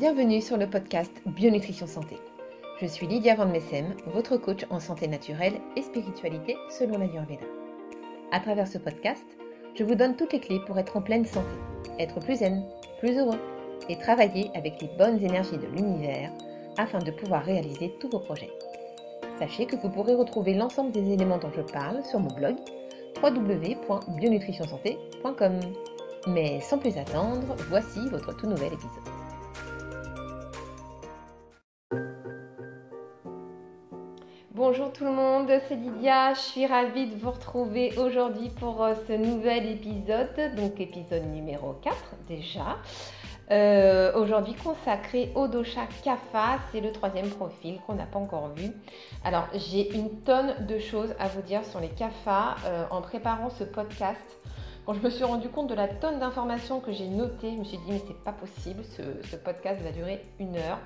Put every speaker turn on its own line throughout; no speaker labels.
Bienvenue sur le podcast Bionutrition Santé. Je suis Lydia Van Messem, votre coach en santé naturelle et spiritualité selon la l'Ayurveda. À travers ce podcast, je vous donne toutes les clés pour être en pleine santé, être plus zen, plus heureux et travailler avec les bonnes énergies de l'univers afin de pouvoir réaliser tous vos projets. Sachez que vous pourrez retrouver l'ensemble des éléments dont je parle sur mon blog www.bionutritionsanté.com. Mais sans plus attendre, voici votre tout nouvel épisode. Bonjour tout le monde, c'est Lydia, je suis ravie de vous retrouver aujourd'hui pour euh, ce nouvel épisode, donc épisode numéro 4 déjà. Euh, aujourd'hui consacré au dosha Kapha, c'est le troisième profil qu'on n'a pas encore vu. Alors j'ai une tonne de choses à vous dire sur les Kapha euh, en préparant ce podcast. Quand je me suis rendu compte de la tonne d'informations que j'ai notées, je me suis dit mais c'est pas possible, ce, podcast va durer une heure.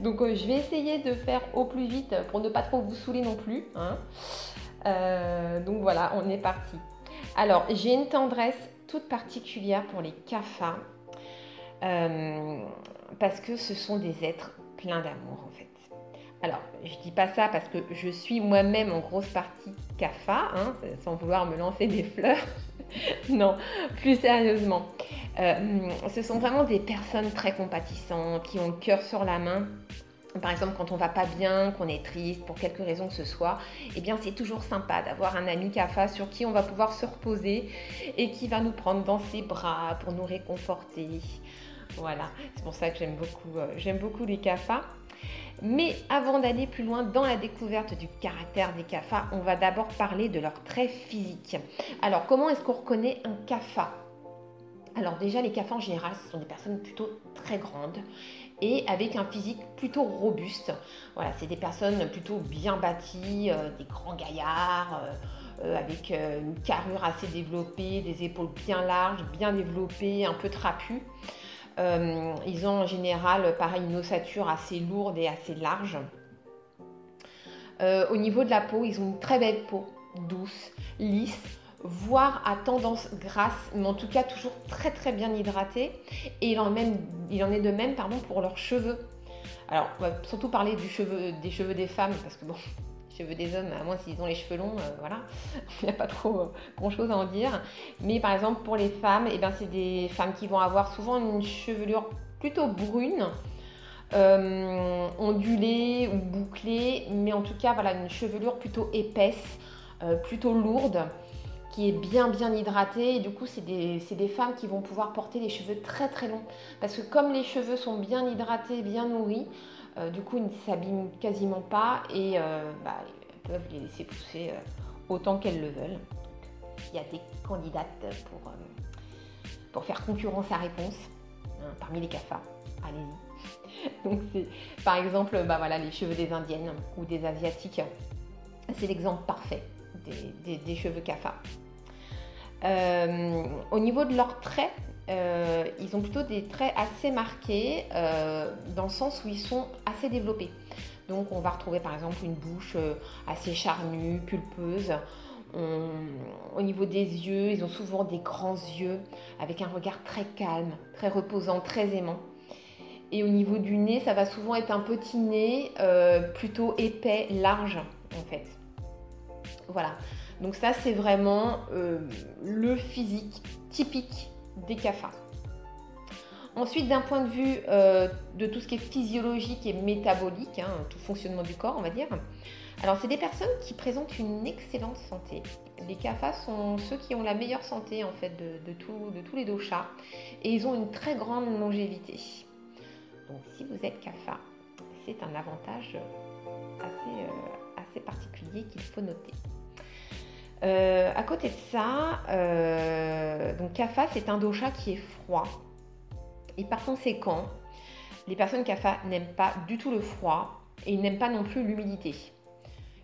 Donc euh, je vais essayer de faire au plus vite pour ne pas trop vous saouler non plus. Hein. Euh, donc voilà, on est parti. Alors j'ai une tendresse toute particulière pour les CAFA euh, parce que ce sont des êtres pleins d'amour en fait. Alors, je dis pas ça parce que je suis moi-même en grosse partie CAFA, hein, sans vouloir me lancer des fleurs. non, plus sérieusement. Euh, ce sont vraiment des personnes très compatissantes, qui ont le cœur sur la main. Par exemple, quand on va pas bien, qu'on est triste pour quelque raison que ce soit, eh bien c'est toujours sympa d'avoir un ami CAFA sur qui on va pouvoir se reposer et qui va nous prendre dans ses bras pour nous réconforter. Voilà, c'est pour ça que j'aime beaucoup, euh, j'aime beaucoup les CAFA. Mais avant d'aller plus loin dans la découverte du caractère des CAFA, on va d'abord parler de leurs traits physiques. Alors, comment est-ce qu'on reconnaît un CAFA Alors déjà, les CAFA en général, ce sont des personnes plutôt très grandes et avec un physique plutôt robuste. Voilà, c'est des personnes plutôt bien bâties, euh, des grands gaillards. Euh, euh, avec une carrure assez développée, des épaules bien larges, bien développées, un peu trapues. Euh, ils ont en général, pareil, une ossature assez lourde et assez large. Euh, au niveau de la peau, ils ont une très belle peau, douce, lisse, voire à tendance grasse, mais en tout cas toujours très très bien hydratée. Et il en, il en est de même pardon, pour leurs cheveux. Alors, on va surtout parler des cheveux des femmes, parce que bon, cheveux des hommes, à moins s'ils ont les cheveux longs, euh, voilà, il n'y a pas trop euh, grand chose à en dire. Mais par exemple, pour les femmes, eh ben, c'est des femmes qui vont avoir souvent une chevelure plutôt brune, euh, ondulée ou bouclée, mais en tout cas, voilà, une chevelure plutôt épaisse, plutôt lourde qui est bien bien hydratée. Et du coup c'est des, des, femmes qui vont pouvoir porter les cheveux très très longs. Parce que comme les cheveux sont bien hydratés, bien nourris, euh, du coup, ils ne s'abîment quasiment pas et euh, bah, peuvent les laisser pousser euh, autant qu'elles le veulent. Il y a des candidates pour, faire concurrence à réponse hein, parmi les CAFA. Allez-y. Par exemple bah, les cheveux des Indiennes ou des Asiatiques. C'est l'exemple parfait des, cheveux CAFA. au niveau de leurs traits, euh, ils ont plutôt des traits assez marqués euh, dans le sens où ils sont assez développés. Donc on va retrouver par exemple une bouche euh, assez charnue, pulpeuse. au niveau des yeux, ils ont souvent des grands yeux avec un regard très calme, très reposant, très aimant. Et au niveau du nez, ça va souvent être un petit nez plutôt épais, large en fait. Voilà. Donc ça c'est vraiment le physique typique des CAFA. Ensuite, d'un point de vue euh, de tout ce qui est physiologique et métabolique, hein, tout fonctionnement du corps, on va dire, alors c'est des personnes qui présentent une excellente santé. Les CAFA sont ceux qui ont la meilleure santé en fait de, tous les doshas et ils ont une très grande longévité. Donc si vous êtes CAFA, c'est un avantage euh, assez particulier qu'il faut noter. Euh, à côté de ça, euh, donc Kapha, c'est un dosha qui est froid. Et par conséquent, les personnes Kapha n'aiment pas du tout le froid et n'aiment pas non plus l'humidité.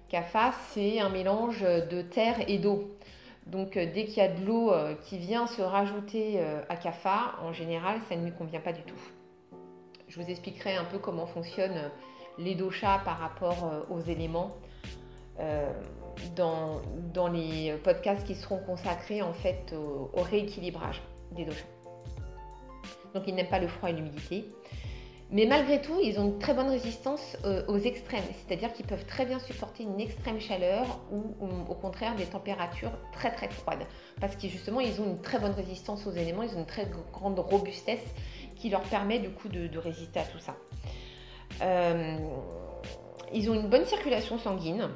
Kapha, c'est un mélange de terre et d'eau. Donc euh, dès qu'il y a de l'eau qui vient se rajouter à Kapha, en général, ça ne lui convient pas du tout. Je vous expliquerai un peu comment fonctionnent les doshas par rapport aux éléments dans, les podcasts qui seront consacrés en fait au, rééquilibrage des doshas. Donc ils n'aiment pas le froid et l'humidité. Mais malgré tout, ils ont une très bonne résistance euh, aux extrêmes, c'est-à-dire qu'ils peuvent très bien supporter une extrême chaleur ou, au contraire des températures très très froides. Parce que justement, ils ont une très bonne résistance aux éléments, ils ont une très grande robustesse qui leur permet du coup de, résister à tout ça. Euh, ils ont une bonne circulation sanguine.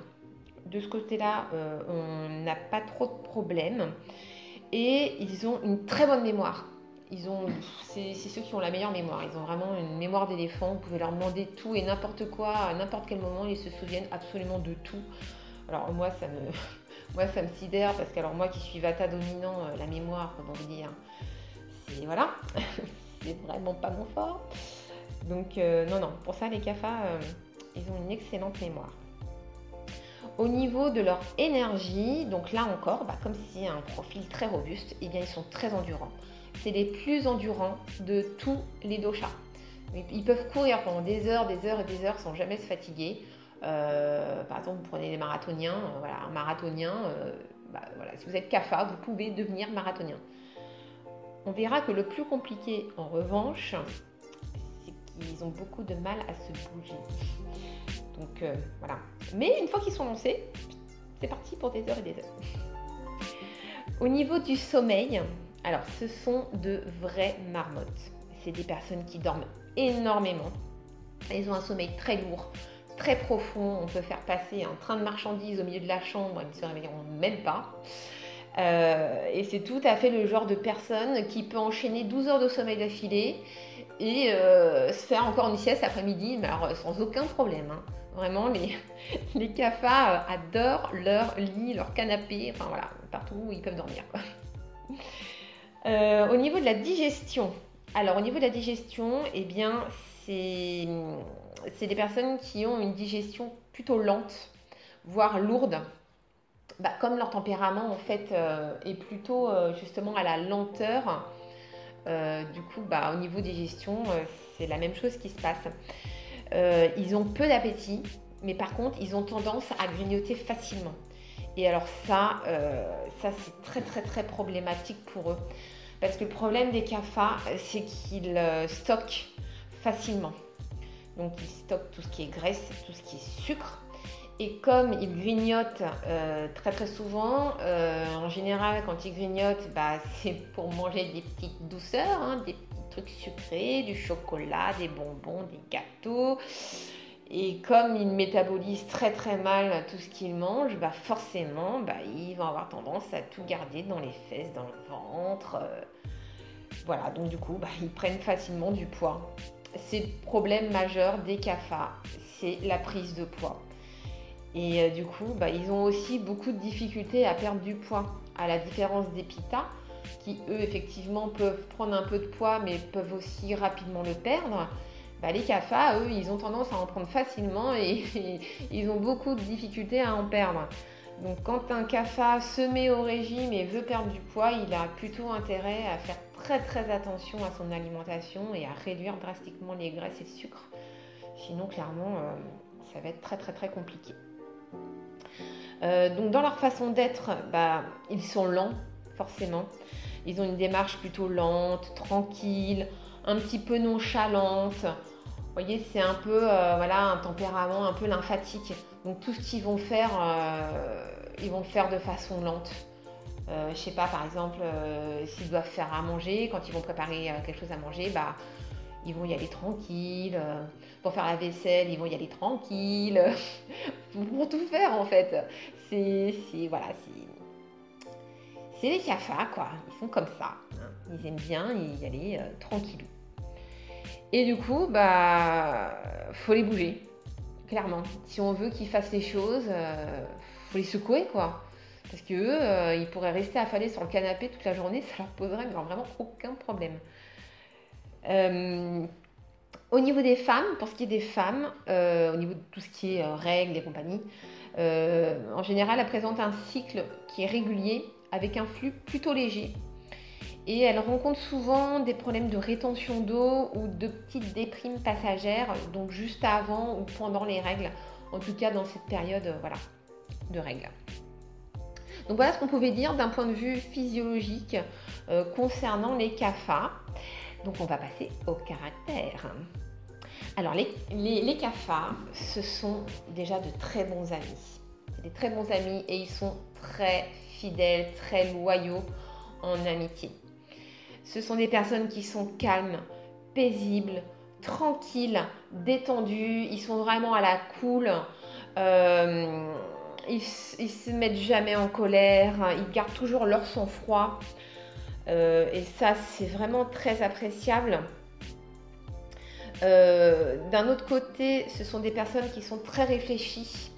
De ce côté-là, euh, on n'a pas trop de problèmes. Et ils ont une très bonne mémoire ils ont, c'est, ceux qui ont la meilleure mémoire. Ils ont vraiment une mémoire d'éléphant. Vous pouvez leur demander tout et n'importe quoi à n'importe quel moment. Ils se souviennent absolument de tout. Alors moi, ça me, moi, ça me sidère parce que alors moi qui suis vata dominant, euh, la mémoire, comment vous dire, c'est voilà, c'est vraiment pas mon fort. Donc euh, non, non. Pour ça, les euh, ils ont une excellente mémoire. Au niveau de leur énergie, donc là encore, bah, comme c'est un profil très robuste, eh bien ils sont très endurants c'est les plus endurants de tous les doshas. Ils peuvent courir pendant des heures, des heures et des heures sans jamais se fatiguer. Euh, par exemple, vous prenez les marathoniens, euh, voilà, un marathonien, euh, bah, si vous êtes CAFA, vous pouvez devenir marathonien. On verra que le plus compliqué, en revanche, c'est qu'ils ont beaucoup de mal à se bouger. Donc voilà. Mais une fois qu'ils sont lancés, c'est parti pour des heures et des heures. Au niveau du sommeil, alors, ce sont de vraies marmottes. C'est des personnes qui dorment énormément. Ils ont un sommeil très lourd, très profond. On peut faire passer un train de marchandises au milieu de la chambre, ils ne se réveilleront même pas. Euh, et c'est tout à fait le genre de personne qui peut enchaîner 12 heures de sommeil d'affilée et euh, se faire encore une sieste après-midi, mais sans aucun problème. Hein. Vraiment, les, les euh, adorent leur lit, leur canapé, enfin voilà, partout où ils peuvent dormir. Euh, au niveau de la digestion, alors au niveau de la digestion, eh bien, c'est des personnes qui ont une digestion plutôt lente, voire lourde. Bah, comme leur tempérament en fait euh, est plutôt justement à la lenteur, du coup bah, au niveau digestion c'est la même chose qui se passe. Ils ont peu d'appétit, mais par contre ils ont tendance à grignoter facilement. Et alors ça, ça c'est très très très problématique pour eux. Parce que le problème des CAFA, c'est qu'ils euh, stockent facilement. Donc ils stockent tout ce qui est graisse, tout ce qui est sucre. Et comme ils grignotent euh, très très souvent, euh, en général quand ils grignotent, bah, c'est pour manger des petites douceurs, hein, des trucs sucrés, du chocolat, des bonbons, des gâteaux. Et comme ils métabolisent très très mal tout ce qu'ils mangent, bah forcément, bah, ils vont avoir tendance à tout garder dans les fesses, dans le ventre. Euh. voilà, donc du coup, bah, ils prennent facilement du poids. C'est le problème majeur des CAFA, c'est la prise de poids. Et euh, du coup, bah, ils ont aussi beaucoup de difficultés à perdre du poids, à la différence des PITA, qui eux, effectivement, peuvent prendre un peu de poids, mais peuvent aussi rapidement le perdre. Bah, les CAFA, eux, ils ont tendance à en prendre facilement et, ils ont beaucoup de difficultés à en perdre. Donc quand un CAFA se met au régime et veut perdre du poids, il a plutôt intérêt à faire très très attention à son alimentation et à réduire drastiquement les graisses et le sucre. Sinon, clairement, euh, ça va être très très très compliqué. Euh, donc dans leur façon d'être, bah, ils sont lents, forcément. Ils ont une démarche plutôt lente, tranquille, un petit peu nonchalante. Vous voyez, c'est un peu euh, voilà, un tempérament un peu lymphatique. Donc tout ce qu'ils vont faire, euh, ils vont le faire de façon lente. Euh, je sais pas, par exemple, s'ils doivent faire à manger, quand ils vont préparer quelque chose à manger, bah, ils vont y aller tranquille. pour faire la vaisselle, ils vont y aller tranquille. pour tout faire en fait. C'est voilà, c'est les cafards quoi. Ils sont comme ça. Ils aiment bien y aller tranquillou. Et du coup, bah, faut les bouger, clairement. Si on veut qu'ils fassent les choses, euh, faut les secouer, quoi. Parce que euh, ils pourraient rester affalés sur le canapé toute la journée, ça leur poserait vraiment aucun problème. Euh, au niveau des femmes, pour ce qui est des femmes, au niveau de tout ce qui est règles et compagnie, en général, elles présentent un cycle qui est régulier avec un flux plutôt léger et elle rencontre souvent des problèmes de rétention d'eau ou de petites déprimes passagères, donc juste avant ou pendant les règles, en tout cas dans cette période euh, voilà, de règles. Donc voilà ce qu'on pouvait dire d'un point de vue physiologique euh, concernant les CAFA. Donc on va passer au caractère. Alors, les, les, cafards, ce sont déjà de très bons amis. C'est des très bons amis et ils sont très fidèles, très loyaux en amitié. Ce sont des personnes qui sont calmes, paisibles, tranquilles, détendues. Ils sont vraiment à la cool. Euh, ils, ils se mettent jamais en colère. Ils gardent toujours leur sang-froid. Euh, et ça, c'est vraiment très appréciable. Euh, d'un autre côté, ce sont des personnes qui sont très réfléchies,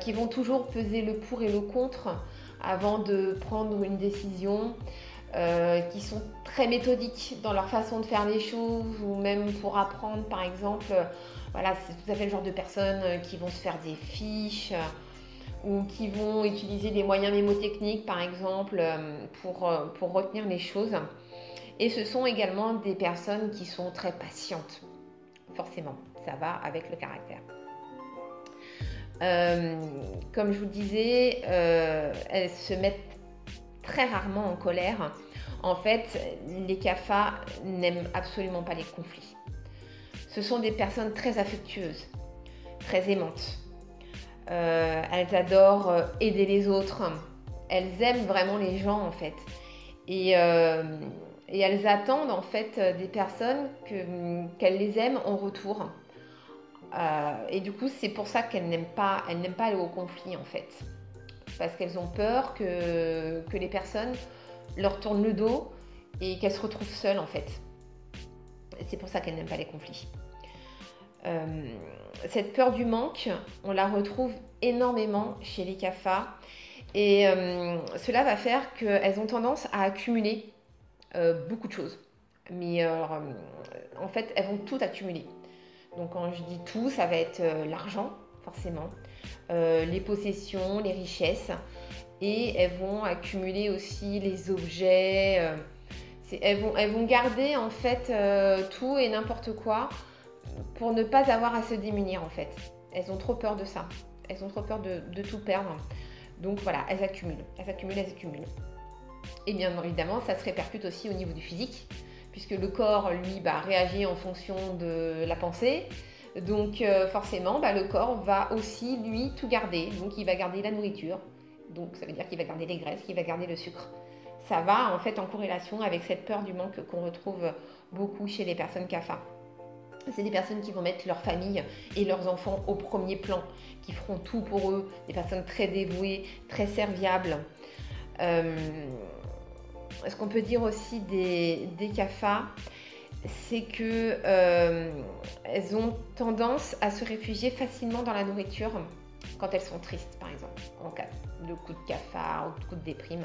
qui vont toujours peser le pour et le contre avant de prendre une décision, euh, qui sont très méthodiques dans leur façon de faire les choses ou même pour apprendre par exemple. Voilà, c'est tout à fait le genre de personnes qui vont se faire des fiches ou qui vont utiliser des moyens mémotechniques par exemple pour, pour retenir les choses. Et ce sont également des personnes qui sont très patientes. Forcément, ça va avec le caractère. Euh, comme je vous disais, euh, elles se mettent très rarement en colère. En fait, les CAFA n'aiment absolument pas les conflits. Ce sont des personnes très affectueuses, très aimantes. Euh, elles adorent aider les autres. Elles aiment vraiment les gens en fait. Et elles attendent en fait des personnes qu'elles les aiment en retour. Euh, et du coup, c'est pour ça qu'elles n'aiment pas, elles n'aiment pas aller au conflit en fait, parce qu'elles ont peur que, que les personnes leur tournent le dos et qu'elles se retrouvent seules en fait. C'est pour ça qu'elles n'aiment pas les conflits. Euh, cette peur du manque, on la retrouve énormément chez les CAFA et cela va faire qu'elles ont tendance à accumuler euh, beaucoup de choses. Mais euh, en fait, elles vont tout accumuler. Donc quand je dis tout, ça va être euh, l'argent, forcément, les possessions, les richesses, et elles vont accumuler aussi les objets. elles, vont, elles vont garder en fait tout et n'importe quoi pour ne pas avoir à se démunir en fait. Elles ont trop peur de ça. Elles ont trop peur de tout perdre. Donc voilà, elles accumulent, elles accumulent, elles accumulent. Et bien évidemment, ça se répercute aussi au niveau du physique, puisque le corps, lui, bah, réagit en fonction de la pensée. Donc euh, forcément, bah, le corps va aussi, lui, tout garder. Donc il va garder la nourriture. Donc ça veut dire qu'il va garder les graisses, qu'il va garder le sucre. Ça va en fait en corrélation avec cette peur du manque qu'on retrouve beaucoup chez les personnes CAFA. C'est des personnes qui vont mettre leur famille et leurs enfants au premier plan, qui feront tout pour eux, des personnes très dévouées, très serviables. Euh, ce qu'on peut dire aussi des, des CAFA, c'est que euh, elles ont tendance à se réfugier facilement dans la nourriture quand elles sont tristes, par exemple, en cas de coup de cafard ou de coup de déprime.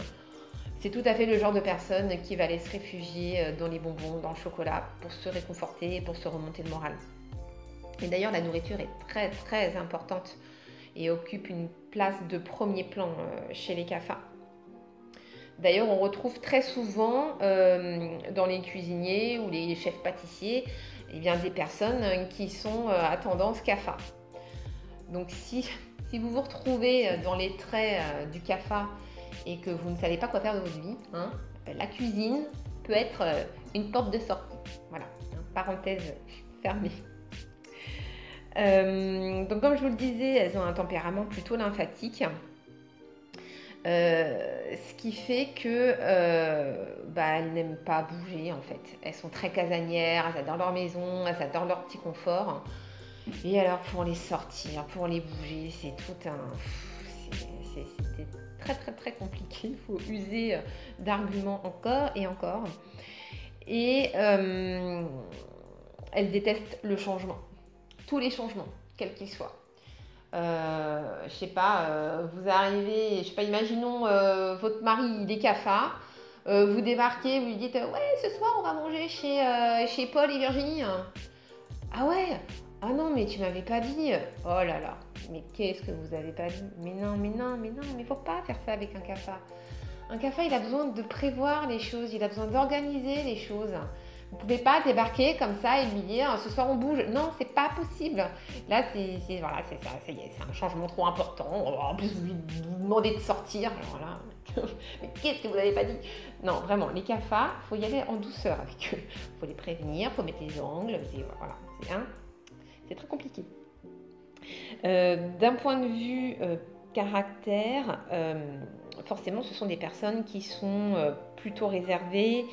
C'est tout à fait le genre de personne qui va aller se réfugier euh, dans les bonbons, dans le chocolat, pour se réconforter pour se remonter le moral. Et d'ailleurs, la nourriture est très très importante et occupe une place de premier plan euh, chez les CAFA. D'ailleurs, on retrouve très souvent euh, dans les cuisiniers ou les chefs pâtissiers eh bien, des personnes qui sont euh, à tendance CAFA. Donc si, vous vous retrouvez euh, dans les traits du CAFA et que vous ne savez pas quoi faire de votre vie, hein, la cuisine peut être une porte de sortie. Voilà, hein, parenthèse fermée. donc comme je vous le disais, elles ont un tempérament plutôt lymphatique. Euh, ce qui fait que euh, bah, elles n'aiment pas bouger en fait. Elles sont très casanières, elles adorent leur maison, elles adorent leur petit confort. Et alors pour les sortir, pour les bouger, c'est tout un... C'est très très très compliqué. Il faut user euh, d'arguments encore et encore. Et elles détestent le changement. Tous les changements, quels qu'ils soient. Euh, je sais pas, euh, vous arrivez, je sais pas, imaginons euh, votre mari, il est vous débarquez, vous lui dites Ouais, ce soir on va manger chez, chez Paul et Virginie. Ah ouais? Ah non, mais tu m'avais pas dit. Oh là là, mais qu'est-ce que vous avez pas dit? Mais non, mais non, mais non, mais faut pas faire ça avec un cafard. Un cafard, il a besoin de prévoir les choses, il a besoin d'organiser les choses. Vous ne pouvez pas débarquer comme ça et lui dire ce soir on bouge. Non, c'est pas possible. Là, c'est voilà, c'est c'est un changement trop important. En plus, vous lui demandez de sortir. Mais qu'est-ce que vous n'avez pas dit? Non, vraiment, les cafards, faut y aller en douceur avec eux. Faut les prévenir, faut mettre les ongles. Voilà, c'est très compliqué. D'un point de vue caractère, forcément, ce sont des personnes qui sont plutôt réservées,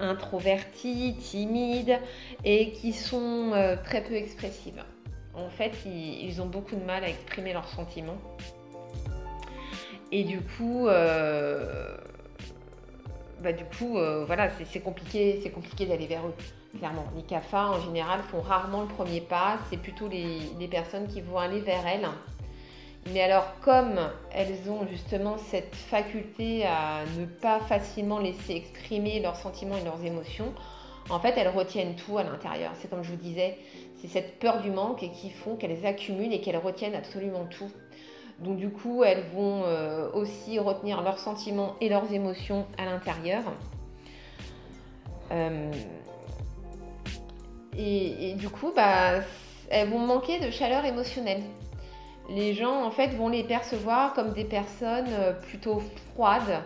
introverties, timides et qui sont très peu expressives. En fait, ils, ont beaucoup de mal à exprimer leurs sentiments. Et du coup, bah, du coup, euh, voilà, c'est compliqué, c'est compliqué d'aller vers eux, clairement. Les CAFA, en général, font rarement le premier pas. C'est plutôt les, personnes qui vont aller vers elles. Mais alors, comme elles ont justement cette faculté à ne pas facilement laisser exprimer leurs sentiments et leurs émotions, en fait, elles retiennent tout à l'intérieur. C'est comme je vous disais, c'est cette peur du manque qui font qu'elles accumulent et qu'elles retiennent absolument tout. Donc du coup, elles vont euh, aussi retenir leurs sentiments et leurs émotions à l'intérieur. Euh, et, du coup, bah, elles vont manquer de chaleur émotionnelle. Les gens, en fait, vont les percevoir comme des personnes euh, plutôt froides.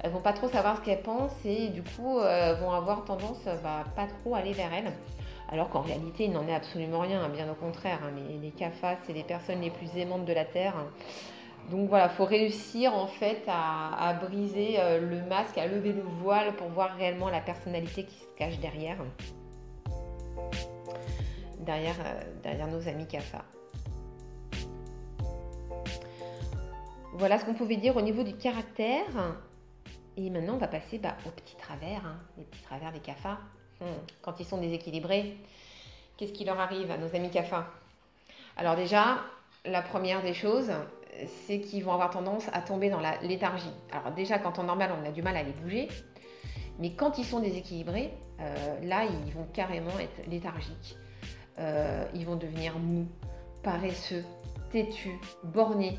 Elles vont pas trop savoir ce qu'elles pensent et du coup, vont avoir tendance bah, pas trop aller vers elles alors qu'en réalité, il n'en est absolument rien, hein, bien au contraire. Hein. les, les CAFA, c'est les personnes les plus aimantes de la Terre. Donc voilà, il faut réussir en fait à, briser euh, le masque, à lever le voile pour voir réellement la personnalité qui se cache derrière. Euh, derrière nos amis CAFA. Voilà ce qu'on pouvait dire au niveau du caractère. Et maintenant, on va passer bah, aux petits travers, hein, les petits travers des CAFA. Hmm. Quand ils sont déséquilibrés, qu'est-ce qui leur arrive à nos amis CAFA? Alors déjà, la première des choses, c'est qu'ils vont avoir tendance à tomber dans la léthargie. Alors déjà, quand en normal, on a du mal à les bouger, mais quand ils sont déséquilibrés, euh, là, ils vont carrément être léthargiques. Euh, ils vont devenir mous, paresseux, têtus, bornés.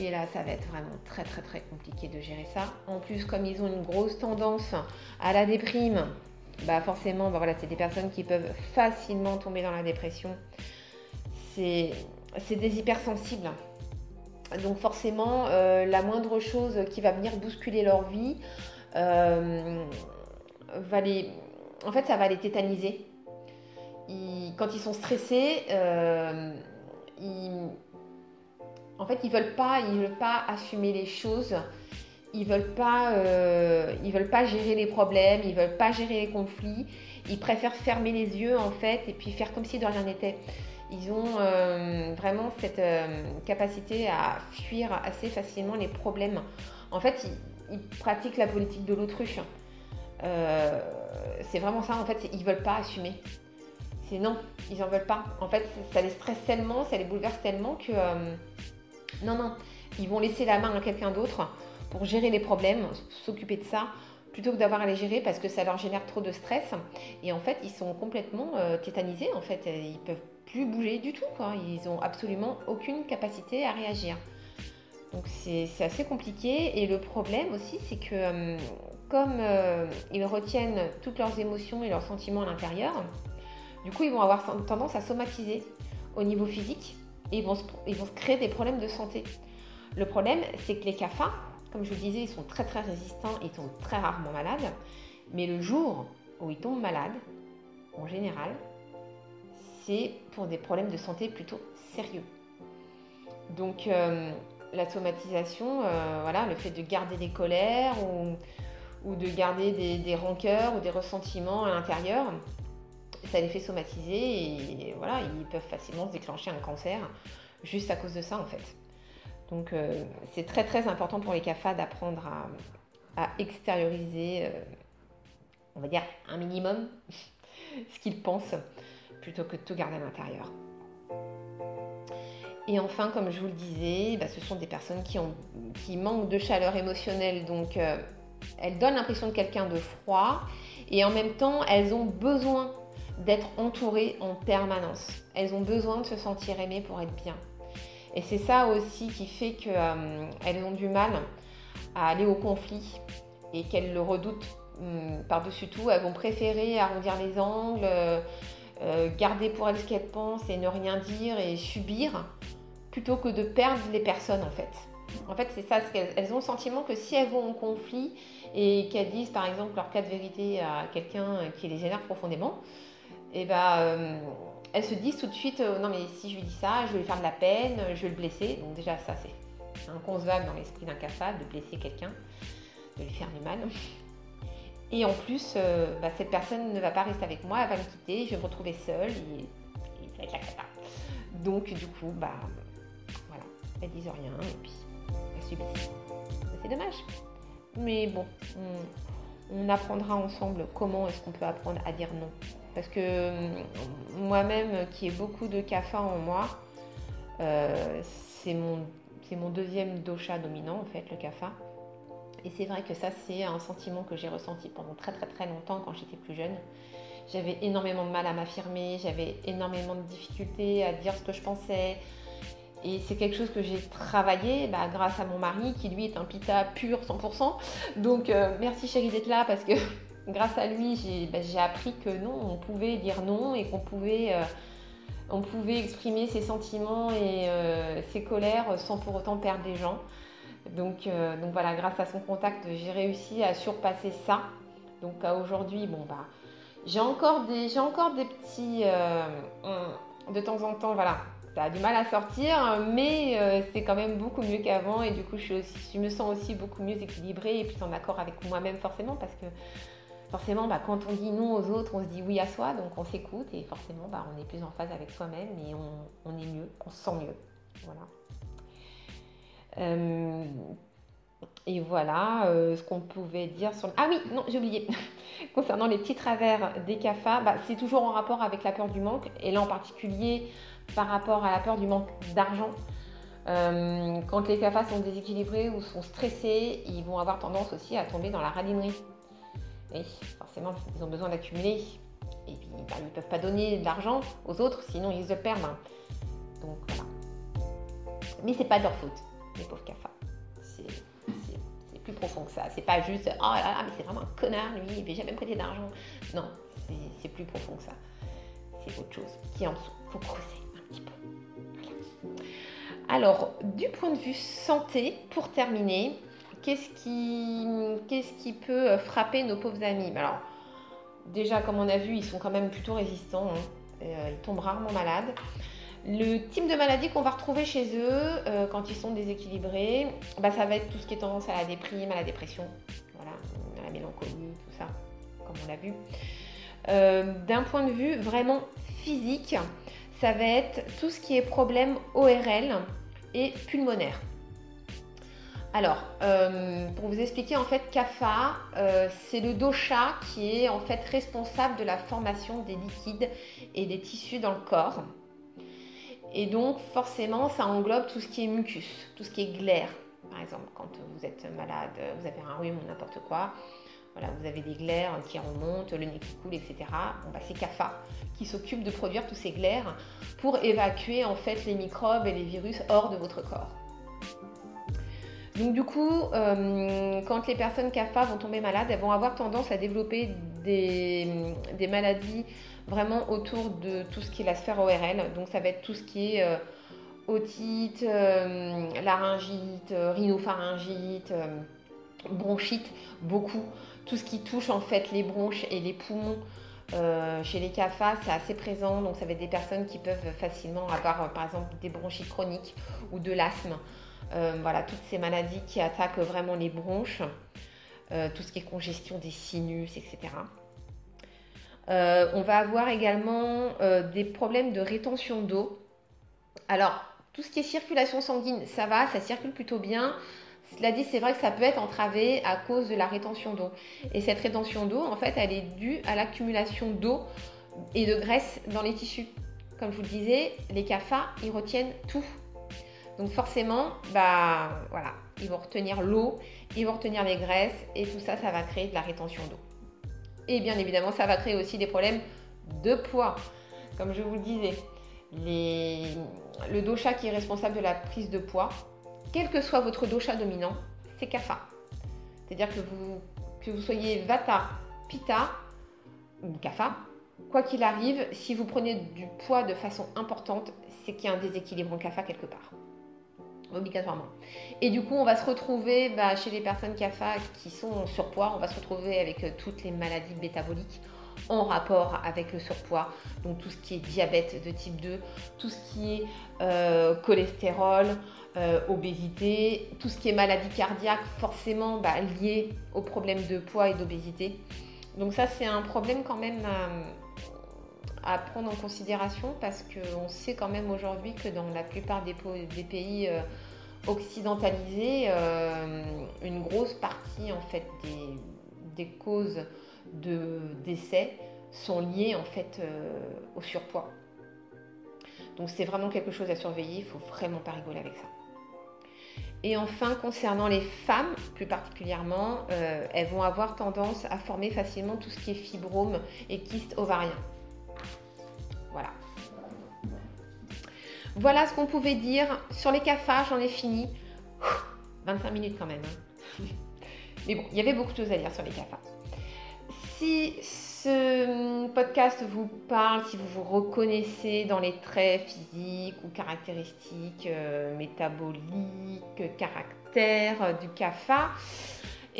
Et là, ça va être vraiment très très très compliqué de gérer ça. En plus, comme ils ont une grosse tendance à la déprime, bah forcément, bah voilà, c'est des personnes qui peuvent facilement tomber dans la dépression. C'est des hypersensibles. Donc forcément, euh, la moindre chose qui va venir bousculer leur vie euh, va les... En fait, ça va les tétaniser. quand ils sont stressés, euh, en fait, ils veulent pas, ils veulent pas assumer les choses ils veulent euh, veulent pas gérer les problèmes, ils veulent pas gérer les conflits. Ils préfèrent fermer les yeux en fait et puis faire comme si de rien n'était. Ils ont euh, vraiment cette euh, capacité à fuir assez facilement les problèmes. En fait, ils, pratiquent la politique de l'autruche. c'est vraiment ça. En fait, ils veulent pas assumer. Non, ils en veulent pas. En fait, ça les stresse tellement, ça les bouleverse tellement que non, non, ils vont laisser la main à quelqu'un d'autre pour gérer les problèmes, s'occuper de ça, plutôt que d'avoir à les gérer parce que ça leur génère trop de stress. Et en fait, ils sont complètement euh, tétanisés. En fait, ils peuvent plus bouger du tout. Ils ont absolument aucune capacité à réagir. Donc c'est assez compliqué. Et le problème aussi, c'est que euh, comme euh, ils retiennent toutes leurs émotions et leurs sentiments à l'intérieur, du coup, ils vont avoir tendance à somatiser au niveau physique et ils vont se, créer des problèmes de santé. Le problème, c'est que les CAFA, comme je vous disais, ils sont très très résistants, ils tombent très rarement malades. Mais le jour où ils tombent malades, en général, c'est pour des problèmes de santé plutôt sérieux. Donc euh, la somatisation, euh, voilà, le fait de garder des colères ou, de garder des, des, rancœurs ou des ressentiments à l'intérieur, ça les fait somatiser et voilà, ils peuvent facilement se déclencher un cancer juste à cause de ça en fait. Donc euh, c'est très très important pour les CAFA d'apprendre à, extérioriser, euh, on va dire, un minimum ce qu'ils pensent plutôt que de tout garder à l'intérieur. Et enfin, comme je vous le disais, bah, ce sont des personnes qui, ont, qui manquent de chaleur émotionnelle, donc euh, elles donnent l'impression de quelqu'un de froid, et en même temps, elles ont besoin d'être entourées en permanence. Elles ont besoin de se sentir aimées pour être bien. Et c'est ça aussi qui fait qu'elles euh, ont du mal à aller au conflit et qu'elles le redoutent hum, par-dessus tout. Elles vont préférer arrondir les angles, euh, euh, garder pour elles ce qu'elles pensent et ne rien dire et subir plutôt que de perdre les personnes en fait. En fait, c'est ça, elles ont le sentiment que si elles vont au conflit et qu'elles disent par exemple leur cas de vérité à quelqu'un qui les énerve profondément, et eh ben, elles se disent tout de suite, non mais si je lui dis ça, je vais lui faire de la peine, je vais le blesser. Donc déjà ça c'est inconcevable dans l'esprit d'un CAFA de blesser quelqu'un, de lui faire du mal. Et en plus, bah, cette personne ne va pas rester avec moi, elle va me quitter, je vais me retrouver seule et, être la cata. Donc du coup, bah voilà, elles disent rien et puis elles subissent. C'est dommage. Mais bon, on, apprendra ensemble comment est-ce qu'on peut apprendre à dire non. Parce que euh, moi-même, qui ai beaucoup de CAFA en moi, euh, c'est mon, mon deuxième dosha dominant, en fait, le CAFA. Et c'est vrai que ça, c'est un sentiment que j'ai ressenti pendant très très très longtemps quand j'étais plus jeune. J'avais énormément de mal à m'affirmer, j'avais énormément de difficultés à dire ce que je pensais, et c'est quelque chose que j'ai travaillé bah, grâce à mon mari qui lui est un pita pur 100%. Donc euh, merci chérie d'être là parce que grâce à lui bah, j'ai appris que non, on pouvait dire non et qu'on pouvait, euh, pouvait exprimer ses sentiments et euh, ses colères sans pour autant perdre des gens. Donc, donc voilà, grâce à son contact, j'ai réussi à surpasser ça. Donc aujourd'hui, bon bah j'ai encore des, encore des petits de temps en temps, voilà, a du mal à sortir, mais euh, c'est quand même beaucoup mieux qu'avant et du coup je, je, me sens aussi beaucoup mieux équilibrée et plus en accord avec moi-même forcément parce que forcément bah, quand on dit non aux autres, on se dit oui à soi, donc on s'écoute et forcément bah, on est plus en phase avec soi-même et on, est mieux, on se sent mieux. Euh, et voilà euh, ce qu'on pouvait dire sur... Ah oui, non, j'ai oublié. Concernant les petits travers des CAFA, bah, c'est toujours en rapport avec la peur du manque. Et là en particulier, par rapport à la peur du manque d'argent. Euh, quand les CAFA sont déséquilibrés ou sont stressés, ils vont avoir tendance aussi à tomber dans la radinerie. Et forcément, ils ont besoin d'accumuler. Et puis, bah, ils ne peuvent pas donner de l'argent aux autres, sinon ils se perdent. Donc voilà. Mais c'est pas de leur faute, les pauvres CAFA. C'est plus profond que ça. C'est pas juste oh là là, mais c'est vraiment un connard lui, il n'a jamais prêté d'argent. Non, c'est plus profond que ça. C'est autre chose qui est en dessous. Faut creuser. Alors, du point de vue santé, pour terminer, qu'est-ce qui, peut frapper nos pauvres amis? Alors, déjà, comme on a vu, ils sont quand même plutôt résistants. Hein. Euh, ils tombent rarement malades. Le type de maladie qu'on va retrouver chez eux euh, quand ils sont déséquilibrés, bah, ça va être tout ce qui est tendance à la déprime, à la dépression, voilà, à la mélancolie, tout ça, comme on l'a vu. Euh, d'un point de vue vraiment physique, ça va être tout ce qui est problème ORL et pulmonaire. Alors, euh, pour vous expliquer, en fait, CAFA, euh, c'est le dosha qui est en fait responsable de la formation des liquides et des tissus dans le corps. Et donc, forcément, ça englobe tout ce qui est mucus, tout ce qui est glaire. Par exemple, quand vous êtes malade, vous avez un rhume ou n'importe quoi, voilà, vous avez des glaires qui remontent, le nez qui coule, etc. Bon, bah, c'est CAFA qui s'occupe de produire tous ces glaires pour évacuer en fait les microbes et les virus hors de votre corps. Donc du coup, euh, quand les personnes CAFA vont tomber malades, elles vont avoir tendance à développer des, maladies vraiment autour de tout ce qui est la sphère ORL. Donc ça va être tout ce qui est euh, otite, euh, laryngite, rhinopharyngite, bronchite, beaucoup tout ce qui touche en fait les bronches et les poumons. Chez les CAFA, c'est assez présent, donc ça va être des personnes qui peuvent facilement avoir par exemple des bronchites chroniques ou de l'asthme. Euh, voilà, toutes ces maladies qui attaquent vraiment les bronches, tout ce qui est congestion des sinus, etc. on va avoir également des problèmes de rétention d'eau. Alors, tout ce qui est circulation sanguine, ça va, ça circule plutôt bien. Cela dit, c'est vrai que ça peut être entravé à cause de la rétention d'eau. Et cette rétention d'eau, en fait, elle est due à l'accumulation d'eau et de graisse dans les tissus. Comme je vous le disais, les CAFA, ils retiennent tout. Donc forcément, bah voilà, ils vont retenir l'eau, ils vont retenir les graisses et tout ça, ça va créer de la rétention d'eau. Et bien évidemment, ça va créer aussi des problèmes de poids. Comme je vous le disais, le dosha qui est responsable de la prise de poids, quel que soit votre dosha dominant, c'est kapha. C'est-à-dire que vous, soyez vata, pitta ou kapha, quoi qu'il arrive, si vous prenez du poids de façon importante, c'est qu'il y a un déséquilibre en kapha quelque part. Obligatoirement. Et du coup, on va se retrouver bah, chez les personnes kapha qui sont en surpoids, on va se retrouver avec euh, toutes les maladies métaboliques. en rapport avec le surpoids, donc tout ce qui est diabète de type 2, tout ce qui est euh, cholestérol, euh, obésité, tout ce qui est maladie cardiaque, forcément bah, lié au problème de poids et d'obésité. Donc ça, c'est un problème quand même à, prendre en considération parce qu'on sait quand même aujourd'hui que dans la plupart des, pays occidentalisés, une grosse partie en fait des causes de décès sont liés en fait euh, au surpoids. Donc c'est vraiment quelque chose à surveiller, il faut vraiment pas rigoler avec ça. Et enfin, concernant les femmes, plus particulièrement, euh, elles vont avoir tendance à former facilement tout ce qui est fibrome et kyste ovarien. Voilà. Voilà ce qu'on pouvait dire. Sur les CAFA, j'en ai fini. 25 minutes quand même. Hein. Mais bon, il y avait beaucoup de choses à dire sur les CAFA. Si ce podcast vous parle, si vous vous reconnaissez dans les traits physiques ou caractéristiques euh, métaboliques, caractères du CAFA,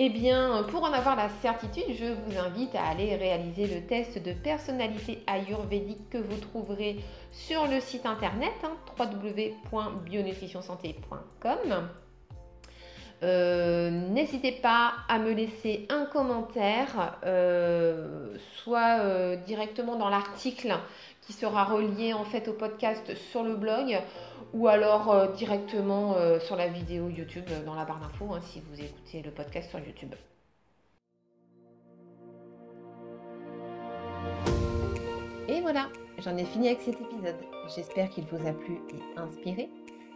eh bien, pour en avoir la certitude, je vous invite à aller réaliser le test de personnalité ayurvédique que vous trouverez sur le site internet hein, www.bionutritionsanté.com. Euh, n'hésitez pas à me laisser un commentaire, euh, soit euh, directement dans l'article qui sera relié en fait au podcast sur le blog, ou alors directement sur la vidéo YouTube dans la barre d'infos hein, si vous écoutez le podcast sur YouTube. Et voilà, j'en ai fini avec cet épisode. J'espère qu'il vous a plu et inspiré.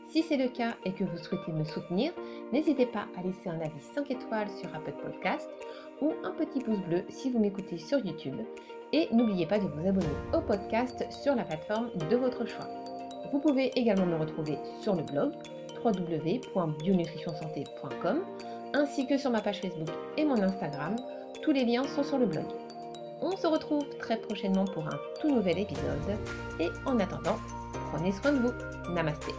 Si c'est le cas et que vous souhaitez me soutenir, n'hésitez pas à laisser un avis 5 étoiles sur Apple Podcast ou un petit pouce bleu si vous m'écoutez sur YouTube. Et n'oubliez pas de vous abonner au podcast sur la plateforme de votre choix. Vous pouvez également me retrouver sur le blog www.bionutritionsanté.com ainsi que sur ma page Facebook et mon Instagram. Tous les liens sont sur le blog. On se retrouve très prochainement pour un tout nouvel épisode et en attendant, prenez soin de vous. Namasté.